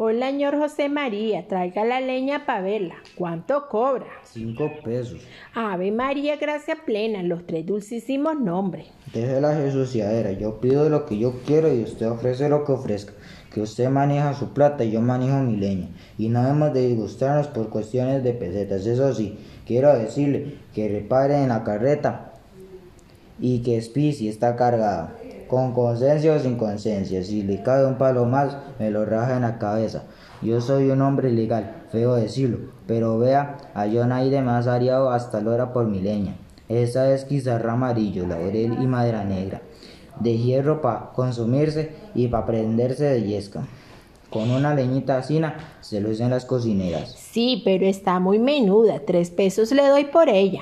Hola, señor José María, traiga la leña para verla. ¿Cuánto cobra? Cinco pesos. Ave María, gracia plena, los tres dulcísimos nombres. Deje la jesuciadera, yo pido lo que yo quiero y usted ofrece lo que ofrezca. Que usted maneja su plata y yo manejo mi leña. Y no hemos de disgustarnos por cuestiones de pesetas. Eso sí, quiero decirle que repare en la carreta y que si está cargada. Con conciencia o sin conciencia, si le cae un palo más, me lo raja en la cabeza. Yo soy un hombre legal, feo decirlo, pero vea, a John Aire me has ariado hasta la hora por mi leña. Esa es quizarra amarillo, laurel y madera negra, de hierro para consumirse y para prenderse de yesca. Con una leñita asina se lucen las cocineras. Sí, pero está muy menuda, tres pesos le doy por ella.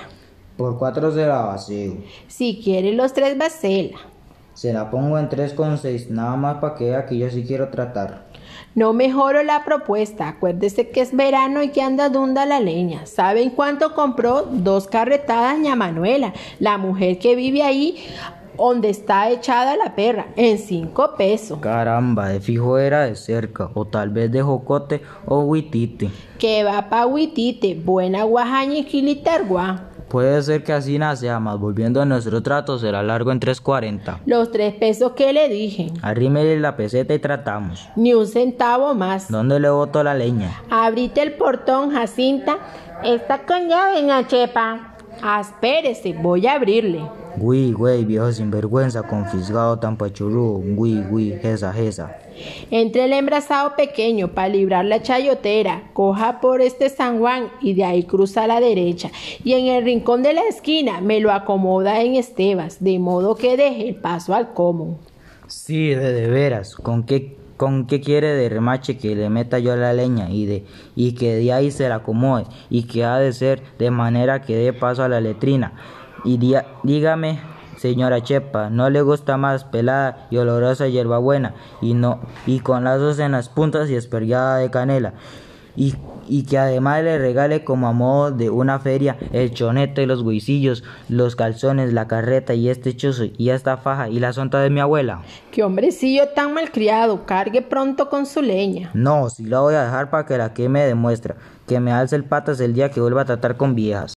Por cuatro se la vacío. Si quiere los tres, vacela. Se la pongo en 3,6, nada más para que vea que yo sí quiero tratar. No mejoro la propuesta. Acuérdese que es verano y que anda dunda la leña. ¿Saben cuánto compró? Dos carretadas ña Manuela, la mujer que vive ahí donde está echada la perra, en cinco pesos. Caramba, de fijo era de cerca, o tal vez de jocote o huitite. Que va pa' huitite, buena guajaña y quilitarguá. Puede ser que así sea, más volviendo a nuestro trato será largo en 3.40. Los tres pesos que le dije. Arrímele la peseta y tratamos. Ni un centavo más. ¿Dónde le boto la leña? Abrite el portón, Jacinta. Está con llave, ña Chepa. Aspérese, voy a abrirle. Güey, güey, viejo sinvergüenza, confisgado tan pachurrudo. Güey, güey, jesa, jesa. Entre el embrazado pequeño para librar la chayotera, coja por este San Juan y de ahí cruza a la derecha. Y en el rincón de la esquina me lo acomoda en Estebas, de modo que deje el paso al común. Sí, de, de veras, ¿con qué, con qué quiere de remache que le meta yo la leña y, de, y que de ahí se la acomode y que ha de ser de manera que dé paso a la letrina? Y día- dígame, señora Chepa, ¿no le gusta más pelada y olorosa hierbabuena y no y con lazos en las puntas y espergada de canela? Y, y que además le regale como a modo de una feria el choneto y los huisillos, los calzones, la carreta y este chuzo y esta faja y la sonta de mi abuela. Qué hombrecillo tan malcriado, cargue pronto con su leña. No, si la voy a dejar para que la queme de muestra, que me alce el patas el día que vuelva a tratar con viejas.